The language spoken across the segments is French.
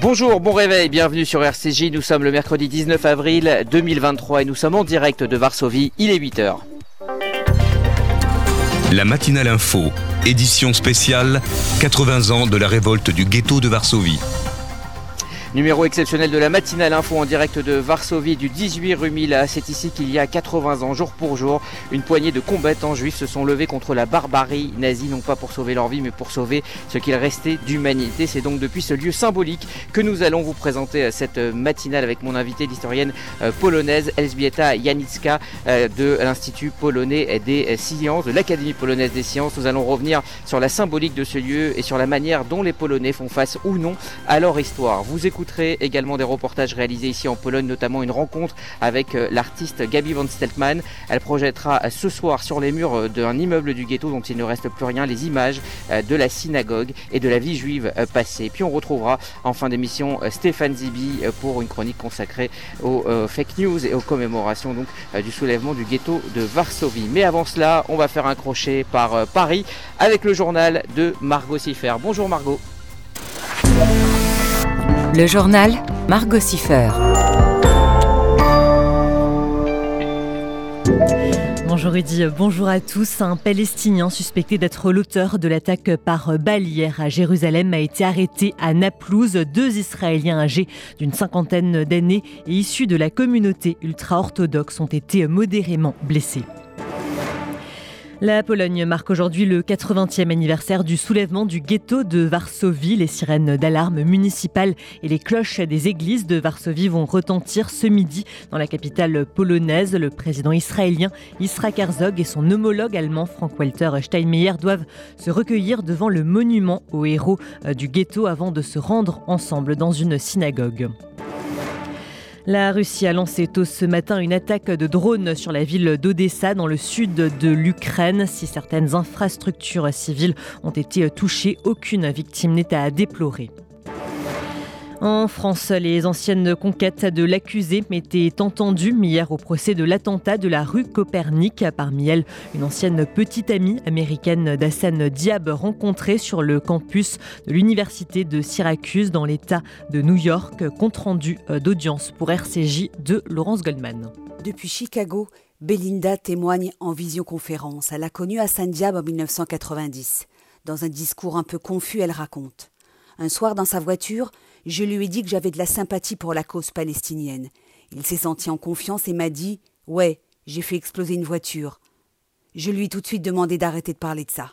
Bonjour, bon réveil, bienvenue sur RCJ. Nous sommes le mercredi 19 avril 2023 et nous sommes en direct de Varsovie. Il est 8h. La matinale info, édition spéciale 80 ans de la révolte du ghetto de Varsovie. Numéro exceptionnel de la matinale info en direct de Varsovie du 18 rue Mila. C'est ici qu'il y a 80 ans, jour pour jour, une poignée de combattants juifs se sont levés contre la barbarie nazie, non pas pour sauver leur vie, mais pour sauver ce qu'il restait d'humanité. C'est donc depuis ce lieu symbolique que nous allons vous présenter cette matinale avec mon invité, l'historienne euh, polonaise Elżbieta Janicka euh, de l'Institut polonais des sciences, de l'Académie polonaise des sciences. Nous allons revenir sur la symbolique de ce lieu et sur la manière dont les Polonais font face ou non à leur histoire. Également des reportages réalisés ici en Pologne, notamment une rencontre avec euh, l'artiste Gabi von Steltmann. Elle projettera ce soir sur les murs euh, d'un immeuble du ghetto dont il ne reste plus rien les images euh, de la synagogue et de la vie juive passée. Puis on retrouvera en fin d'émission Stéphane Zibi pour une chronique consacrée aux fake news et aux commémorations donc du soulèvement du ghetto de Varsovie. Mais avant cela, on va faire un crochet par Paris avec le journal de Margot Siffer. Bonjour Margot. Le journal Margot Siffer. Bonjour Rudy, bonjour à tous. Un Palestinien suspecté d'être l'auteur de l'attaque par balle hier à Jérusalem a été arrêté à Naplouse. Deux Israéliens âgés d'une cinquantaine d'années et issus de la communauté ultra-orthodoxe ont été modérément blessés. La Pologne marque aujourd'hui le 80e anniversaire du soulèvement du ghetto de Varsovie. Les sirènes d'alarme municipales et les cloches des églises de Varsovie vont retentir ce midi dans la capitale polonaise. Le président israélien Isra Herzog et son homologue allemand Frank-Walter Steinmeier doivent se recueillir devant le monument aux héros euh, du ghetto avant de se rendre ensemble dans une synagogue. La Russie a lancé tôt ce matin une attaque de drones sur la ville d'Odessa dans le sud de l'Ukraine. Si certaines infrastructures civiles ont été touchées, aucune victime n'est à déplorer. En France, les anciennes conquêtes de l'accusé étaient entendues hier au procès de l'attentat de la rue Copernic. Parmi elles, une ancienne petite amie américaine d'Hassan Diab rencontrée sur le campus de l'université de Syracuse dans l'État de New York. Compte rendu d'audience pour RCJ de Laurence Goldman. Depuis Chicago, Belinda témoigne en visioconférence. Elle a connu Hassan Diab en 1990. Dans un discours un peu confus, elle raconte. Un soir dans sa voiture, je lui ai dit que j'avais de la sympathie pour la cause palestinienne. Il s'est senti en confiance et m'a dit Ouais, j'ai fait exploser une voiture. Je lui ai tout de suite demandé d'arrêter de parler de ça.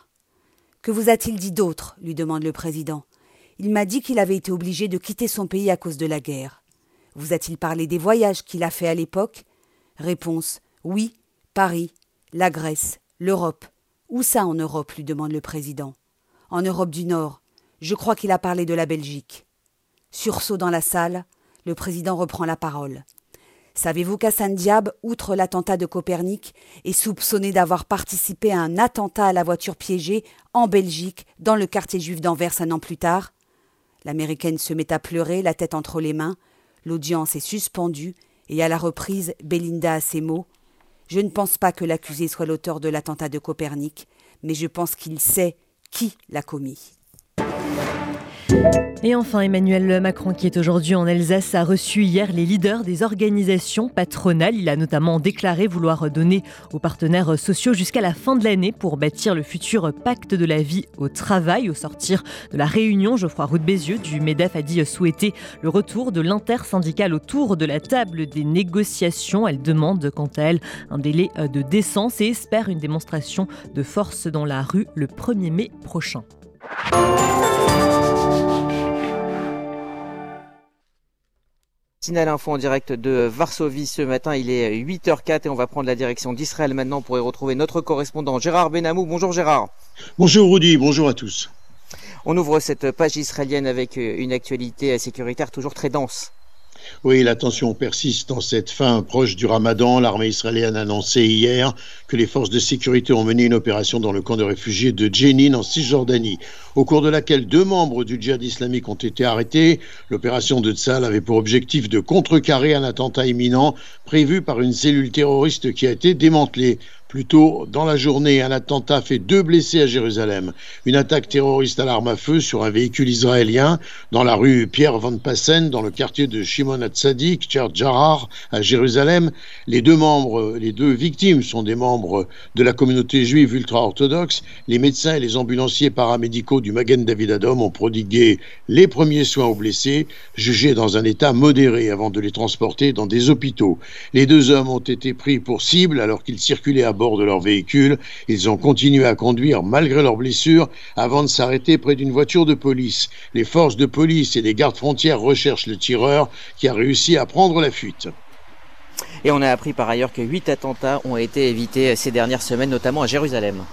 Que vous a-t-il dit d'autre? lui demande le président. Il m'a dit qu'il avait été obligé de quitter son pays à cause de la guerre. Vous a-t-il parlé des voyages qu'il a fait à l'époque? Réponse Oui, Paris, la Grèce, l'Europe. Où ça en Europe? lui demande le président. En Europe du Nord. Je crois qu'il a parlé de la Belgique. Sursaut dans la salle, le président reprend la parole. Savez-vous qu'Hassan Diab, outre l'attentat de Copernic, est soupçonné d'avoir participé à un attentat à la voiture piégée en Belgique, dans le quartier juif d'Anvers un an plus tard? L'américaine se met à pleurer, la tête entre les mains. L'audience est suspendue, et à la reprise, Belinda a ces mots Je ne pense pas que l'accusé soit l'auteur de l'attentat de Copernic, mais je pense qu'il sait qui l'a commis. Et enfin, Emmanuel Macron, qui est aujourd'hui en Alsace, a reçu hier les leaders des organisations patronales. Il a notamment déclaré vouloir donner aux partenaires sociaux jusqu'à la fin de l'année pour bâtir le futur pacte de la vie au travail. Au sortir de la réunion, Geoffroy Roux Bézieux du MEDEF a dit souhaiter le retour de l'intersyndicale autour de la table des négociations. Elle demande, quant à elle, un délai de décence et espère une démonstration de force dans la rue le 1er mai prochain. Matinale Info en direct de Varsovie ce matin, il est 8h04 et on va prendre la direction d'Israël maintenant pour y retrouver notre correspondant Gérard Benamou. Bonjour Gérard. Bonjour Rudy, bonjour à tous. On ouvre cette page israélienne avec une actualité sécuritaire toujours très dense. Oui, la tension persiste en cette fin proche du ramadan. L'armée israélienne a annoncé hier que les forces de sécurité ont mené une opération dans le camp de réfugiés de Jenin en Cisjordanie, au cours de laquelle deux membres du djihad islamique ont été arrêtés. L'opération de Tzal avait pour objectif de contrecarrer un attentat imminent prévu par une cellule terroriste qui a été démantelée Plus tôt dans la journée, un attentat fait deux blessés à Jérusalem. Une attaque terroriste à l'arme à feu sur un véhicule israélien dans la rue Pierre Van Passen, dans le quartier de Shimon Hatzadik, Jarar, à Jérusalem. Les deux membres, les deux victimes sont des membres de la communauté juive ultra-orthodoxe. Les médecins et les ambulanciers paramédicaux du Magen David Adom ont prodigué les premiers soins aux blessés, jugés dans un état modéré avant de les transporter dans des hôpitaux. Les deux hommes ont été pris pour cible alors qu'ils circulaient à bord de leur véhicule. Ils ont continué à conduire malgré leurs blessures avant de s'arrêter près d'une voiture de police. Les forces de police et les gardes frontières recherchent le tireur qui a réussi à prendre la fuite. Et on a appris par ailleurs que huit attentats ont été évités ces dernières semaines, notamment à Jérusalem.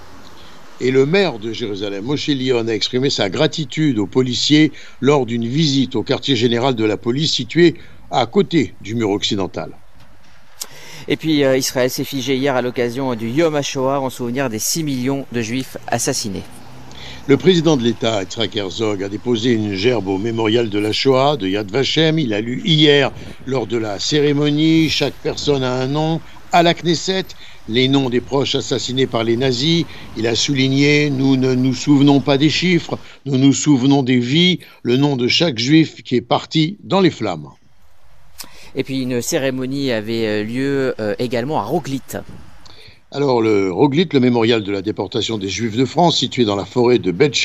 Et le maire de Jérusalem, Moshe Lyon, a exprimé sa gratitude aux policiers lors d'une visite au quartier général de la police situé à côté du mur occidental. Et puis euh, Israël s'est figé hier à l'occasion du Yom HaShoah en souvenir des 6 millions de juifs assassinés. Le président de l'État, Yitzhak Herzog, a déposé une gerbe au mémorial de la Shoah de Yad Vashem. Il a lu hier, lors de la cérémonie, chaque personne a un nom, à la Knesset, les noms des proches assassinés par les nazis. Il a souligné Nous ne nous souvenons pas des chiffres, nous nous souvenons des vies, le nom de chaque juif qui est parti dans les flammes. Et puis une cérémonie avait euh, lieu euh, également à Roglit. Alors, le Roglit, le mémorial de la déportation des Juifs de France, situé dans la forêt de Beth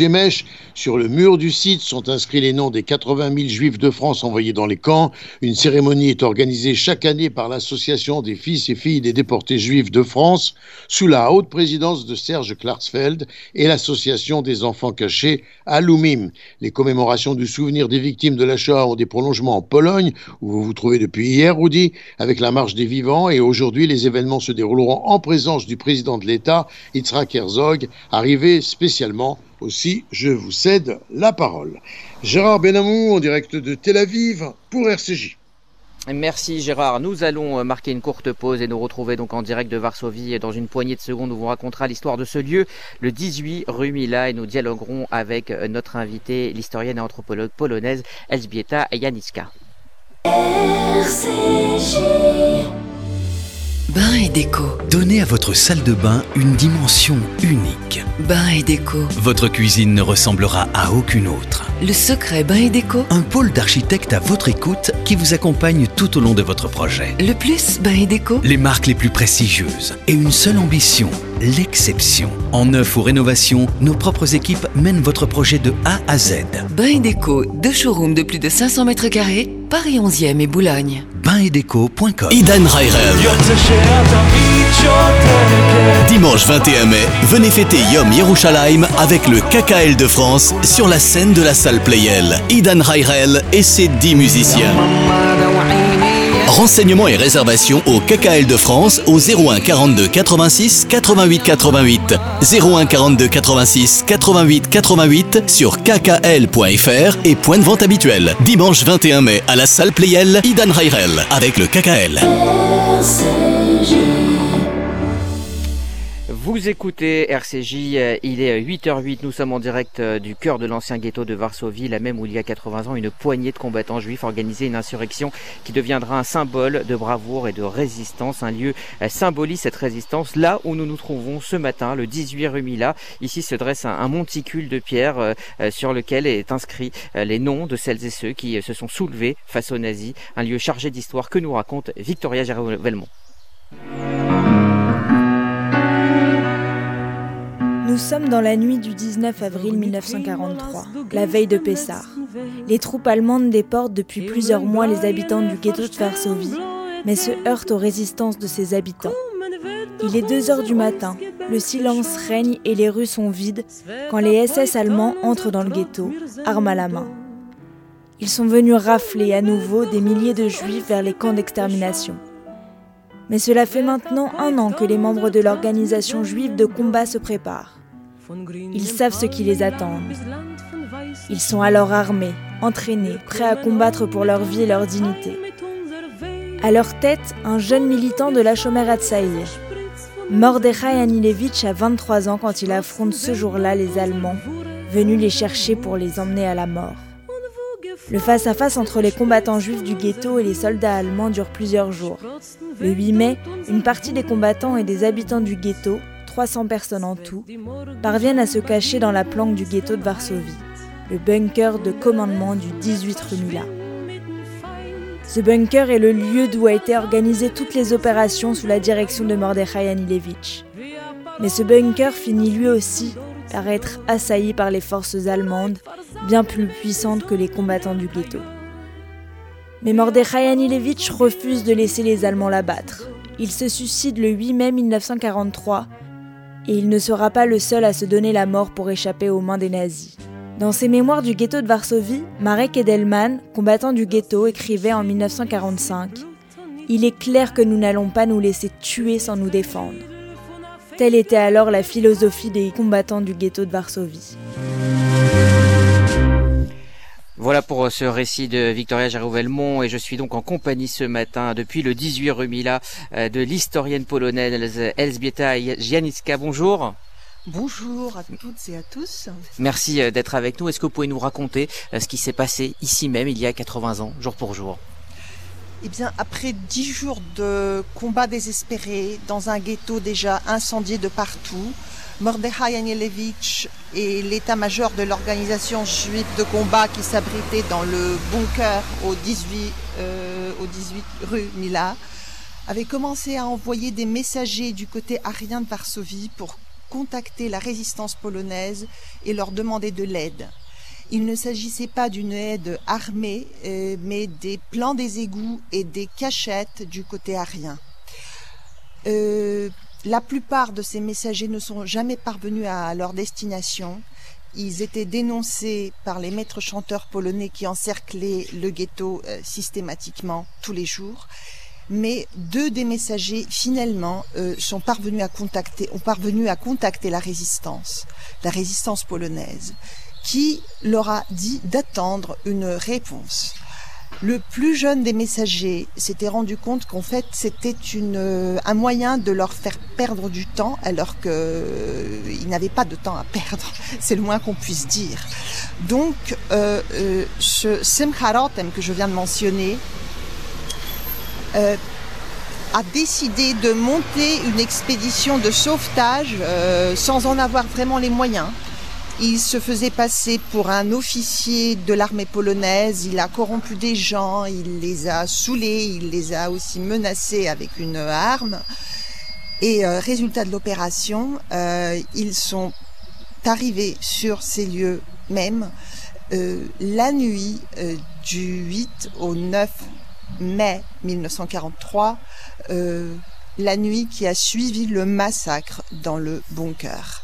sur le mur du site sont inscrits les noms des 80 000 Juifs de France envoyés dans les camps. Une cérémonie est organisée chaque année par l'Association des fils et filles des déportés juifs de France, sous la haute présidence de Serge Klarsfeld et l'Association des enfants cachés à Loumim. Les commémorations du souvenir des victimes de la Shoah ont des prolongements en Pologne, où vous vous trouvez depuis hier, Rudy, avec la marche des vivants, et aujourd'hui les événements se dérouleront en présence du président de l'État, Yitzhak Herzog, arrivé spécialement aussi, je vous cède la parole. Gérard Benamou en direct de Tel Aviv pour RCJ. Merci Gérard. Nous allons euh, marquer une courte pause et nous retrouver donc en direct de Varsovie dans une poignée de secondes où on vous racontera l'histoire de ce lieu, le 18 rue Mila et nous dialoguerons avec euh, notre invitée, l'historienne et anthropologue polonaise Elżbieta Janicka. Bain et déco. Donnez à votre salle de bain une dimension unique. Bain et déco. Votre cuisine ne ressemblera à aucune autre. Le secret Bain et déco. Un pôle d'architectes à votre écoute qui vous accompagne tout au long de votre projet. Le plus Bain et déco. Les marques les plus prestigieuses et une seule ambition, l'exception. En neuf ou rénovation, nos propres équipes mènent votre projet de A à Z. Bain et déco, deux showrooms de plus de 500 mètres carrés, Paris 11e et Boulogne. Bainetdeco.com Idan Rairel. Dimanche 21 mai, venez fêter Yom Yerushalayim avec le KKL de France sur la scène de la salle Playel. Idan Rairel et ses 10 musiciens. Renseignements et réservations au KKL de France au 01 42 86 88 88. 01 42 86 88 88 sur kkl.fr et point de vente habituel. Dimanche 21 mai à la salle Playel, Idan Rairel avec le KKL. Vous écoutez RCJ, euh, il est 8h08, nous sommes en direct euh, du cœur de l'ancien ghetto de Varsovie, là même où il y a 80 ans, une poignée de combattants juifs organisait une insurrection qui deviendra un symbole de bravoure et de résistance. Un lieu euh, symbolise cette résistance là où nous nous trouvons ce matin, le 18 rue Mila. Ici se dresse un, monticule de pierre sur lequel est inscrit les noms de celles et ceux qui se sont soulevés face aux nazis. Un lieu chargé d'histoire que nous raconte Victoria Géraud-Velmont. Nous sommes dans la nuit du 19 avril 1943, la veille de Pessar. Les troupes allemandes déportent depuis plusieurs mois les habitants du ghetto de Varsovie, mais se heurtent aux résistances de ses habitants. Il est 2 heures du matin, le silence règne et les rues sont vides quand les SS allemands entrent dans le ghetto, armes à la main. Ils sont venus rafler à nouveau des milliers de juifs vers les camps d'extermination. Mais cela fait maintenant un an que les membres de l'organisation juive de combat se préparent. Ils savent ce qui les attend. Ils sont alors armés, entraînés, prêts à combattre pour leur vie et leur dignité. À leur tête, un jeune militant de la Shomer Hatzaïr. Mordechai Anilevitch a 23 ans quand il affronte ce jour-là les Allemands, venus les chercher pour les emmener à la mort. Le face-à-face entre les combattants juifs du ghetto et les soldats allemands dure plusieurs jours. Le 8 mai, une partie des combattants et des habitants du ghetto, 300 personnes en tout, parviennent à se cacher dans la planque du ghetto de Varsovie, le bunker de commandement du 18 rue Mila. Ce bunker est le lieu d'où a été organisées toutes les opérations sous la direction de Mordechai Anilevich. Mais ce bunker finit lui aussi par être assailli par les forces allemandes, bien plus puissantes que les combattants du ghetto. Mais Mordechai Anilevich refuse de laisser les Allemands l'abattre. Il se suicide le 8 mai 1943 et il ne sera pas le seul à se donner la mort pour échapper aux mains des nazis. Dans ses mémoires du ghetto de Varsovie, Marek Edelman, combattant du ghetto, écrivait en 1945 Il est clair que nous n'allons pas nous laisser tuer sans nous défendre. Telle était alors la philosophie des combattants du ghetto de Varsovie. Voilà pour euh, ce récit de Victoria Jarouvelmont et je suis donc en compagnie ce matin depuis le 18 rue Mila euh, de l'historienne polonaise Elzbieta Janicka. Bonjour. Bonjour à toutes et à tous. Merci euh, d'être avec nous. Est-ce que vous pouvez nous raconter ce qui s'est passé ici même il y a 80 ans, jour pour jour? Eh bien, après dix jours de combats désespérés dans un ghetto déjà incendié de partout, Mordechai Anielewicz et l'état-major de l'organisation juive de combat qui s'abritait dans le bunker au 18, euh, au 18 rue Mila avaient commencé à envoyer des messagers du côté arien de Varsovie pour contacter la résistance polonaise et leur demander de l'aide. Il ne s'agissait pas d'une aide armée, euh, mais des plans des égouts et des cachettes du côté arien. Euh, la plupart de ces messagers ne sont jamais parvenus à leur destination. Ils étaient dénoncés par les maîtres chanteurs polonais qui encerclaient le ghetto euh, systématiquement tous les jours. Mais deux des messagers finalement sont parvenus à contacter, ont parvenu à contacter la résistance, la résistance polonaise qui leur a dit d'attendre une réponse? Le plus jeune des messagers s'était rendu compte qu'en fait c'était un moyen de leur faire perdre du temps alors qu'ils euh, n'avaient pas de temps à perdre, c'est le moins qu'on puisse dire. Donc euh, euh, ce Semcharotem que je viens de mentionner a décidé de monter une expédition de sauvetage sans en avoir vraiment les moyens. Il se faisait passer pour un officier de l'armée polonaise, il a corrompu des gens, il les a saoulés, il les a aussi menacés avec une arme. Et euh, résultat de l'opération, euh, ils sont arrivés sur ces lieux même euh, la nuit du 8 au 9 mai 1943, la nuit qui a suivi le massacre dans le bunker.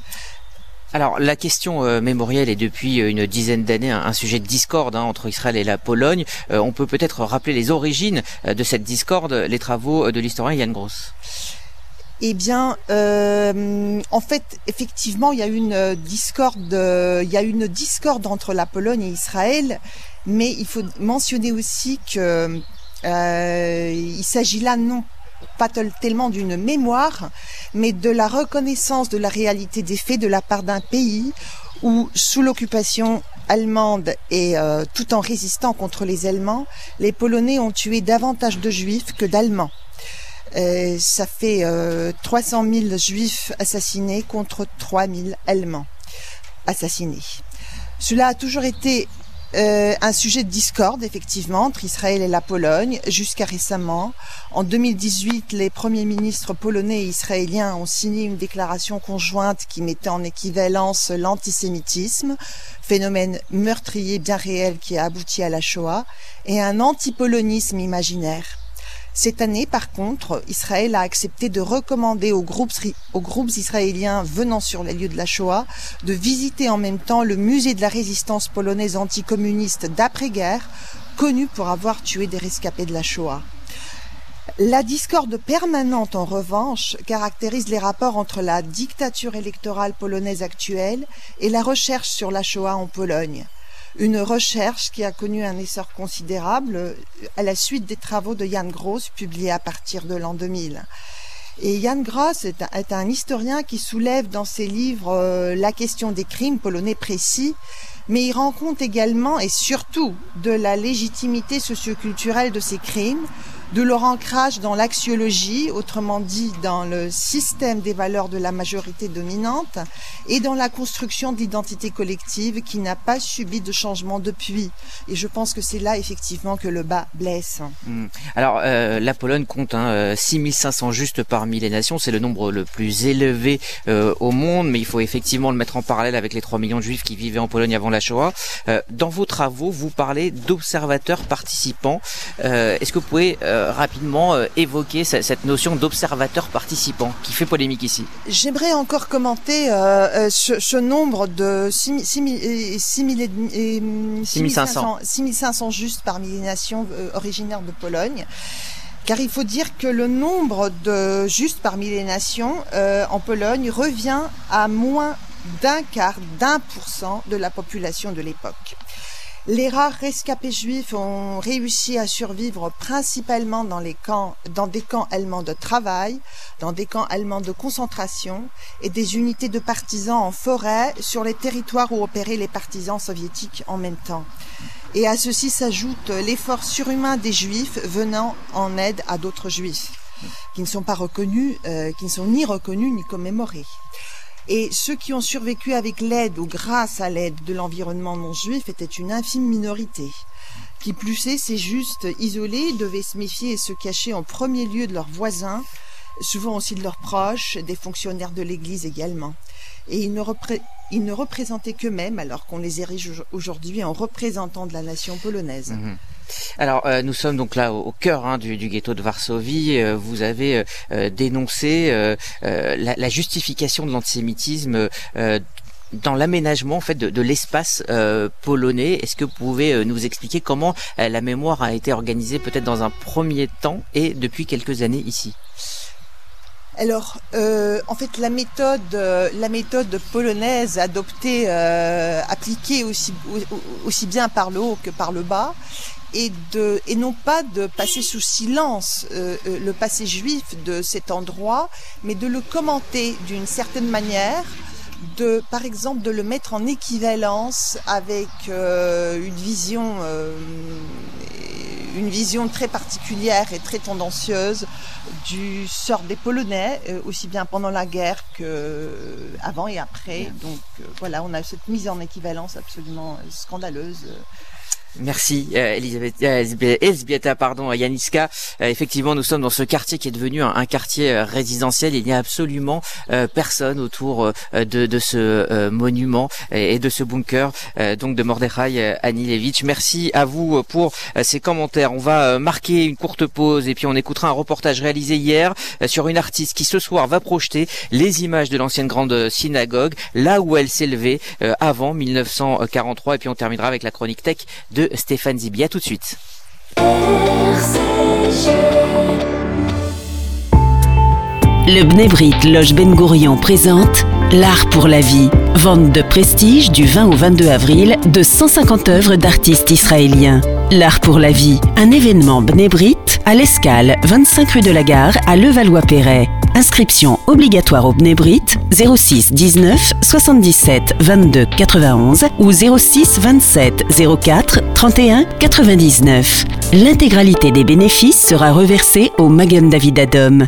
Alors la question euh, mémorielle est depuis euh, une dizaine d'années un, sujet de discorde hein, entre Israël et la Pologne. Euh, on peut peut-être rappeler les origines de cette discorde, les travaux de l'historien Yann Gross. Eh bien, en fait, effectivement, il y a une discorde, il y a une discorde entre la Pologne et Israël, mais il faut mentionner aussi que il s'agit là non pas tellement d'une mémoire, mais de la reconnaissance de la réalité des faits de la part d'un pays où, sous l'occupation allemande et euh, tout en résistant contre les Allemands, les Polonais ont tué davantage de Juifs que d'Allemands. Euh, ça fait 300 euh, 000 Juifs assassinés contre 3 000 Allemands assassinés. Cela a toujours été euh, un sujet de discorde, effectivement, entre Israël et la Pologne, jusqu'à récemment. En 2018, les premiers ministres polonais et israéliens ont signé une déclaration conjointe qui mettait en équivalence l'antisémitisme, phénomène meurtrier bien réel qui a abouti à la Shoah, et un antipolonisme imaginaire. Cette année, par contre, Israël a accepté de recommander aux groupes, israéliens venant sur les lieux de la Shoah de visiter en même temps le musée de la résistance polonaise anticommuniste d'après-guerre, connu pour avoir tué des rescapés de la Shoah. La discorde permanente, en revanche, caractérise les rapports entre la dictature électorale polonaise actuelle et la recherche sur la Shoah en Pologne une recherche qui a connu un essor considérable euh, à la suite des travaux de Jan Gross publiés à partir de l'an 2000. Et Jan Gross est un, historien qui soulève dans ses livres euh, la question des crimes polonais précis, mais il rend compte également et surtout de la légitimité socioculturelle de ces crimes, de leur ancrage dans l'axiologie, autrement dit dans le système des valeurs de la majorité dominante, et dans la construction d'identité collective qui n'a pas subi de changement depuis. Et je pense que c'est là effectivement que le bas blesse. Hmm. Alors euh, la Pologne compte hein, 6500 justes parmi les nations, c'est le nombre le plus élevé euh, au monde, mais il faut effectivement le mettre en parallèle avec les 3 millions de juifs qui vivaient en Pologne avant la Shoah. Euh, dans vos travaux, vous parlez d'observateurs participants. Est-ce que vous pouvez rapidement évoquer cette notion d'observateur participant qui fait polémique ici. J'aimerais encore commenter ce, nombre de 6500 6500 justes parmi les nations originaires de Pologne. Car il faut dire que le nombre de justes parmi les nations euh, en Pologne revient à moins d'un quart d'un pour cent de la population de l'époque. Les rares rescapés juifs ont réussi à survivre principalement dans des camps allemands de travail, dans des camps allemands de concentration et des unités de partisans en forêt sur les territoires où opéraient les partisans soviétiques en même temps. Et à ceci s'ajoute l'effort surhumain des juifs venant en aide à d'autres juifs qui ne sont pas reconnus, euh, qui ne sont ni reconnus ni commémorés. Et ceux qui ont survécu avec l'aide ou grâce à l'aide de l'environnement non juif étaient une infime minorité. Qui plus est, ces justes isolés devaient se méfier et se cacher en premier lieu de leurs voisins, souvent aussi de leurs proches, des fonctionnaires de l'Église également. Et ils ne, représentaient qu'eux-mêmes alors qu'on les érige aujourd'hui en représentants de la nation polonaise. Mhm. Alors euh, nous sommes donc là au, cœur hein, du, ghetto de Varsovie. Euh, vous avez euh, dénoncé la, justification de l'antisémitisme dans l'aménagement en fait de, l'espace polonais. Est-ce que vous pouvez nous expliquer comment la mémoire a été organisée peut-être dans un premier temps et depuis quelques années ici? Alors, en fait, la méthode, polonaise adoptée, appliquée aussi bien par le haut que par le bas, et, de, et non pas de passer sous silence euh, euh, le passé juif de cet endroit, mais de le commenter d'une certaine manière, de, par exemple, de le mettre en équivalence avec euh, une vision, une vision très particulière et très tendancieuse du sort des Polonais, aussi bien pendant la guerre que avant et après. Donc voilà, on a cette mise en équivalence absolument scandaleuse. Merci euh, Elisabeth, euh, pardon, Yaniska. Euh, effectivement, nous sommes dans ce quartier qui est devenu un, quartier euh, résidentiel. Il n'y a absolument personne autour de, de, ce monument et, de ce bunker, donc de Mordechai Anilevich. Merci à vous pour ces commentaires. On va marquer une courte pause et puis on écoutera un reportage réalisé hier sur une artiste qui ce soir va projeter les images de l'ancienne grande synagogue, là où elle s'élevait avant 1943. Et puis on terminera avec la chronique tech de Stéphane Zibi. tout de suite. Le Bnebrit Loge Ben Gourion présente L'Art pour la vie. Vente de prestige du 20 au 22 avril de 150 œuvres d'artistes israéliens. L'Art pour la vie, un événement Bnebrit à l'Escale, 25 rue de la Gare à Levallois-Perret. Inscription obligatoire au Bnebrit 06 19 77 22 91 ou 06 27 04 31 99. L'intégralité des bénéfices sera reversée au Magen David Adom.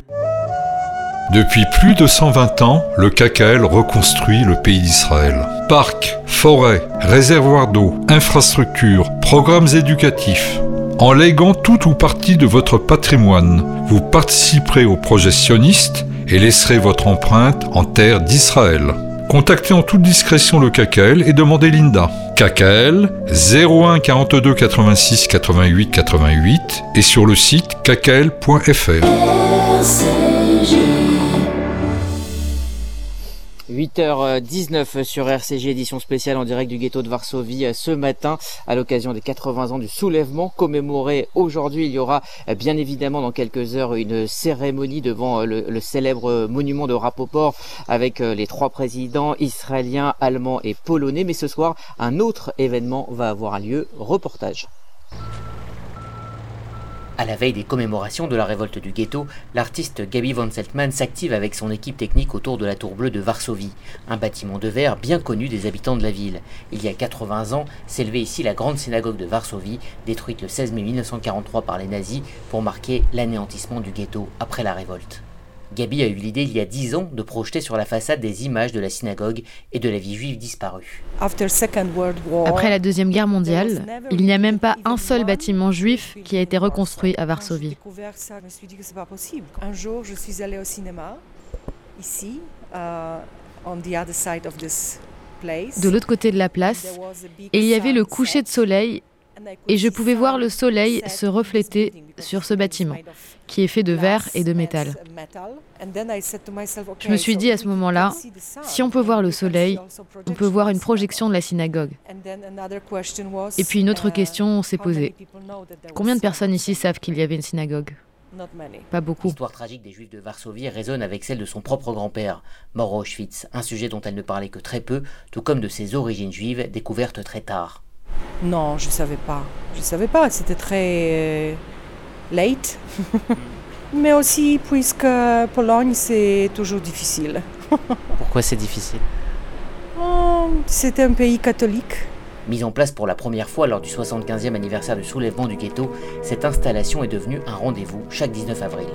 Depuis plus de 120 ans, le KKL reconstruit le pays d'Israël. Parcs, forêts, réservoirs d'eau, infrastructures, programmes éducatifs. En léguant tout ou partie de votre patrimoine, vous participerez au projet sioniste et laisserez votre empreinte en terre d'Israël. Contactez en toute discrétion le KKL et demandez Linda. KKL 01 42 86 88 88 et sur le site kkl.fr. 8h19 sur RCG, édition spéciale en direct du ghetto de Varsovie euh, ce matin à l'occasion des 80 ans du soulèvement commémoré aujourd'hui. Il y aura euh, bien évidemment dans quelques heures une cérémonie devant euh, le, célèbre monument de Rapoport avec les trois présidents israéliens, allemands et polonais. Mais ce soir, un autre événement va avoir lieu. Reportage. À la veille des commémorations de la révolte du ghetto, l'artiste Gaby Van Seltman s'active avec son équipe technique autour de la Tour Bleue de Varsovie, un bâtiment de verre bien connu des habitants de la ville. Il y a 80 ans, s'élevait ici la grande synagogue de Varsovie, détruite le 16 mai 1943 par les nazis pour marquer l'anéantissement du ghetto après la révolte. Gabi a eu l'idée il y a dix ans de projeter sur la façade des images de la synagogue et de la vie juive disparue. Après la Deuxième Guerre mondiale, il n'y a même pas un seul bâtiment juif qui a été reconstruit à Varsovie. Un jour, je suis allée au cinéma, ici, uh, de l'autre côté de la place, et il y avait le coucher de soleil et je pouvais voir le soleil se refléter sur ce bâtiment, qui est fait de verre et de métal. Je me suis dit à ce moment-là, si on peut voir le soleil, on peut voir une projection de la synagogue. Et puis une autre question s'est posée. Combien de personnes ici savent qu'il y avait une synagogue? Pas beaucoup. L'histoire tragique des Juifs de Varsovie résonne avec celle de son propre grand-père, mort à Auschwitz, un sujet dont elle ne parlait que très peu, tout comme de ses origines juives découvertes très tard. Non, je ne savais pas. Je ne savais pas. C'était très euh, late. Mais aussi, puisque Pologne, c'est toujours difficile. Pourquoi c'est difficile? Oh, C'est un pays catholique. Mise en place pour la première fois lors du 75e anniversaire du soulèvement du ghetto, cette installation est devenue un rendez-vous chaque 19 avril.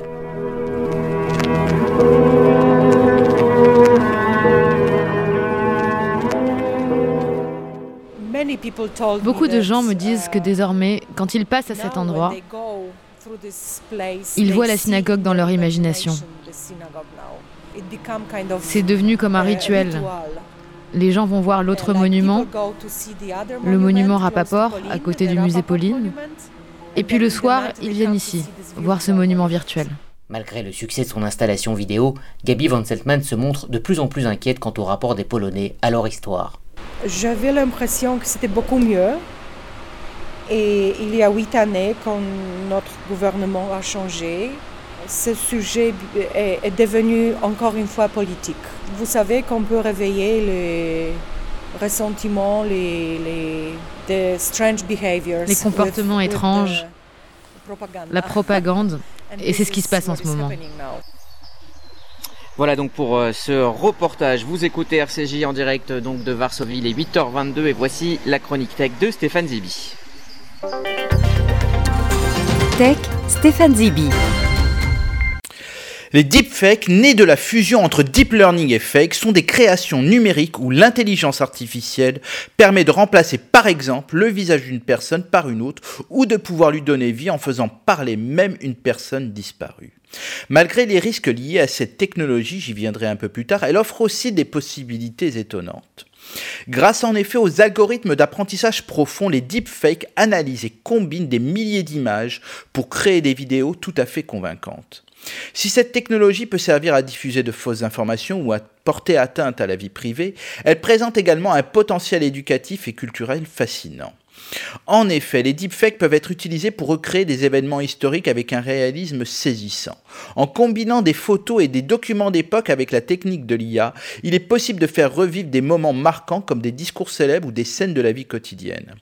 Beaucoup de gens me disent que désormais, quand ils passent à cet endroit, ils voient la synagogue dans leur imagination. C'est devenu comme un rituel. Les gens vont voir l'autre monument, le monument Rapaport, à côté du musée Pauline. Et puis le soir, ils viennent ici, voir ce monument virtuel. Malgré le succès de son installation vidéo, Gabi Van Seltman se montre de plus en plus inquiète quant au rapport des Polonais à leur histoire. J'avais l'impression que c'était beaucoup mieux. Et il y a huit années, quand notre gouvernement a changé, ce sujet est, devenu encore une fois politique. Vous savez qu'on peut réveiller les ressentiments, les, les strange behaviors, les comportements étranges, la propagande, et c'est ce qui se passe en ce moment. Voilà donc pour euh, ce reportage. Vous écoutez RCJ en direct euh, donc de Varsovie, il est 8h22 et voici la chronique tech de Stéphane Zibi. Tech, Stéphane Zibi. Les deepfakes, nés de la fusion entre deep learning et fake, sont des créations numériques où l'intelligence artificielle permet de remplacer par exemple le visage d'une personne par une autre ou de pouvoir lui donner vie en faisant parler même une personne disparue. Malgré les risques liés à cette technologie, j'y viendrai un peu plus tard, elle offre aussi des possibilités étonnantes. Grâce en effet aux algorithmes d'apprentissage profond, les deepfakes analysent et combinent des milliers d'images pour créer des vidéos tout à fait convaincantes. Si cette technologie peut servir à diffuser de fausses informations ou à porter atteinte à la vie privée, elle présente également un potentiel éducatif et culturel fascinant. En effet, les deepfakes peuvent être utilisés pour recréer des événements historiques avec un réalisme saisissant. En combinant des photos et des documents d'époque avec la technique de l'IA, il est possible de faire revivre des moments marquants comme des discours célèbres ou des scènes de la vie quotidienne.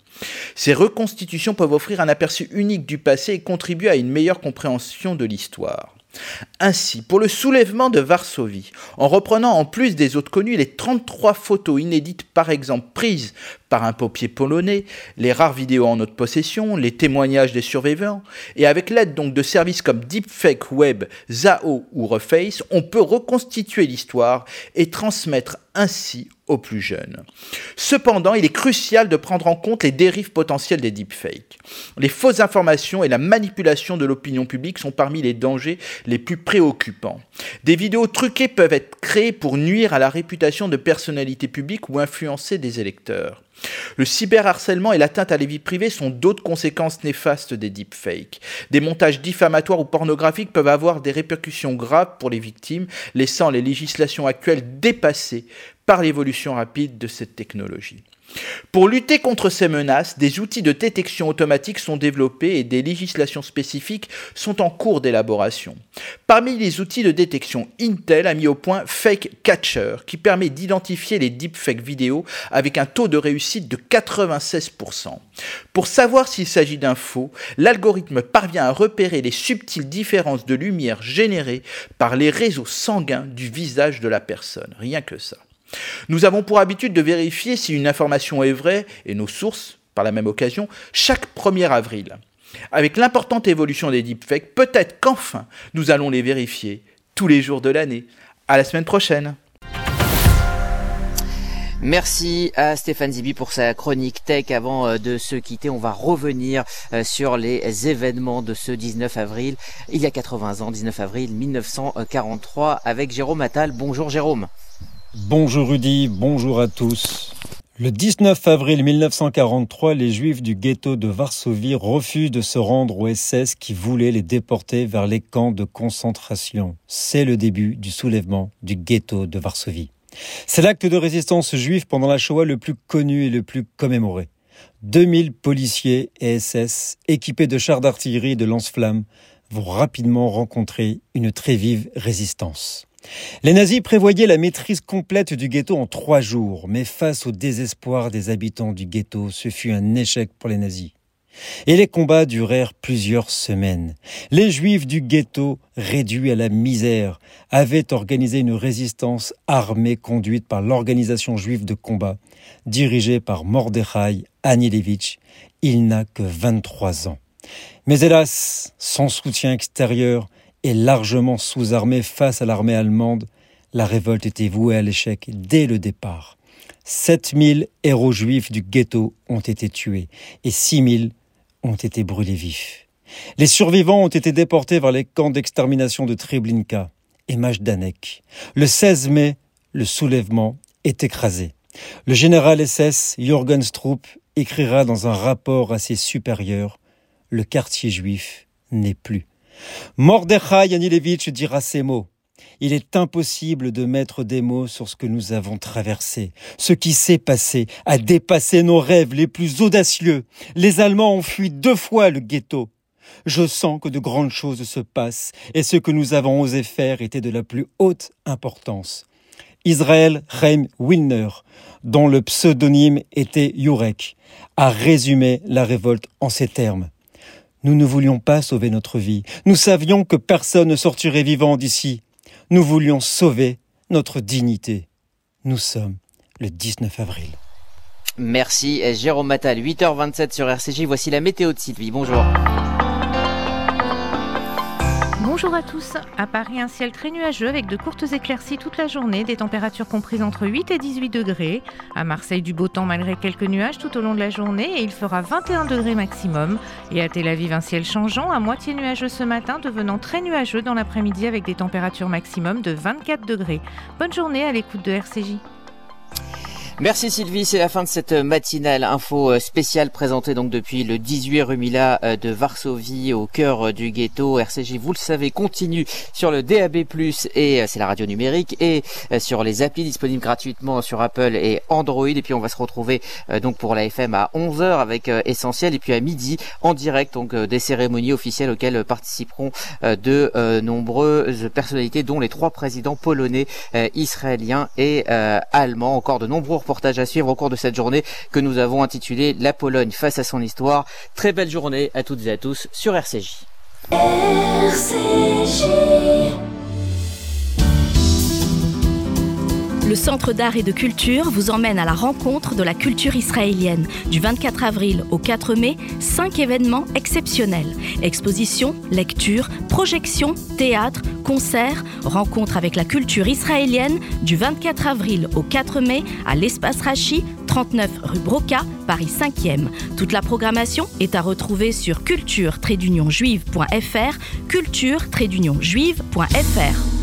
Ces reconstitutions peuvent offrir un aperçu unique du passé et contribuer à une meilleure compréhension de l'histoire. Ainsi, pour le soulèvement de Varsovie, en reprenant en plus des autres connus les 33 photos inédites par exemple prises par un paupier polonais, les rares vidéos en notre possession, les témoignages des survivants, et avec l'aide donc de services comme Deepfake Web, Zao ou Reface, on peut reconstituer l'histoire et transmettre ainsi plus jeunes. Cependant, il est crucial de prendre en compte les dérives potentielles des deepfakes. Les fausses informations et la manipulation de l'opinion publique sont parmi les dangers les plus préoccupants. Des vidéos truquées peuvent être créées pour nuire à la réputation de personnalités publiques ou influencer des électeurs. Le cyberharcèlement et l'atteinte à la vie privée sont d'autres conséquences néfastes des deepfakes. Des montages diffamatoires ou pornographiques peuvent avoir des répercussions graves pour les victimes, laissant les législations actuelles dépassées par l'évolution rapide de cette technologie. Pour lutter contre ces menaces, des outils de détection automatique sont développés et des législations spécifiques sont en cours d'élaboration. Parmi les outils de détection, Intel a mis au point Fake Catcher, qui permet d'identifier les deepfakes vidéo avec un taux de réussite de 96%. Pour savoir s'il s'agit d'un faux, l'algorithme parvient à repérer les subtiles différences de lumière générées par les réseaux sanguins du visage de la personne. Rien que ça. Nous avons pour habitude de vérifier si une information est vraie, et nos sources, par la même occasion, chaque 1er avril. Avec l'importante évolution des deepfakes, peut-être qu'enfin nous allons les vérifier tous les jours de l'année. À la semaine prochaine. Merci à Stéphane Zibi pour sa chronique tech. Avant euh, de se quitter, on va revenir euh, sur les événements de ce 19 avril, il y a 80 ans, 19 avril 1943, avec Jérôme Attal. Bonjour Jérôme. Bonjour Rudy, bonjour à tous. Le 19 avril 1943, les Juifs du ghetto de Varsovie refusent de se rendre au SS qui voulait les déporter vers les camps de concentration. C'est le début du soulèvement du ghetto de Varsovie. C'est l'acte de résistance juif pendant la Shoah le plus connu et le plus commémoré. 2000 policiers et SS équipés de chars d'artillerie et de lance-flammes vont rapidement rencontrer une très vive résistance. Les nazis prévoyaient la maîtrise complète du ghetto en trois jours, mais face au désespoir des habitants du ghetto, ce fut un échec pour les nazis. Et les combats durèrent plusieurs semaines. Les juifs du ghetto, réduits à la misère, avaient organisé une résistance armée conduite par l'organisation juive de combat, dirigée par Mordechai Anilevich. Il n'a que 23 ans. Mais hélas, sans soutien extérieur, et largement sous-armée face à l'armée allemande, la révolte était vouée à l'échec dès le départ. 7000 héros juifs du ghetto ont été tués et 6000 ont été brûlés vifs. Les survivants ont été déportés vers les camps d'extermination de Treblinka et Majdanek. Le 16 mai, le soulèvement est écrasé. Le général SS Jürgen Stroop écrira dans un rapport à ses supérieurs Le quartier juif n'est plus. Mordechai Yanilevitch dira ces mots. Il est impossible de mettre des mots sur ce que nous avons traversé. Ce qui s'est passé a dépassé nos rêves les plus audacieux. Les Allemands ont fui deux fois le ghetto. Je sens que de grandes choses se passent et ce que nous avons osé faire était de la plus haute importance. Israël Chaim Wilner, dont le pseudonyme était Jurek, a résumé la révolte en ces termes. Nous ne voulions pas sauver notre vie. Nous savions que personne ne sortirait vivant d'ici. Nous voulions sauver notre dignité. Nous sommes le 19 avril. Merci Jérôme Matal, 8h27 sur RCJ. Voici la météo de Sylvie. Bonjour. Bonjour à tous. À Paris, un ciel très nuageux avec de courtes éclaircies toute la journée, des températures comprises entre 8 et 18 degrés. À Marseille, du beau temps malgré quelques nuages tout au long de la journée et il fera 21 degrés maximum. Et à Tel Aviv, un ciel changeant, à moitié nuageux ce matin, devenant très nuageux dans l'après-midi avec des températures maximum de 24 degrés. Bonne journée à l'écoute de RCJ. Merci Sylvie, c'est la fin de cette matinale info euh, spéciale présentée donc depuis le 18 rue Mila euh, de Varsovie au cœur euh, du ghetto. RCJ, vous le savez, continue sur le DAB+, et c'est la radio numérique, et sur les applis disponibles gratuitement sur Apple et Android. Et puis on va se retrouver donc pour la FM à 11h avec Essentiel, et puis à midi en direct donc des cérémonies officielles auxquelles participeront de nombreuses personnalités, dont les trois présidents polonais, israéliens et allemands. Encore de nombreux reportage à suivre au cours de cette journée que nous avons intitulé La Pologne face à son histoire. Très belle journée à toutes et à tous sur RCJ. RCJ. Le Centre d'art et de culture vous emmène à la rencontre de la culture israélienne. Du 24 avril au 4 mai, cinq événements exceptionnels. Expositions, lectures, projections, théâtre, concerts, rencontres avec la culture israélienne du 24 avril au 4 mai à l'espace Rachi, 39 rue Broca, Paris 5e. Toute la programmation est à retrouver sur culture-juive.fr, culture-juive.fr.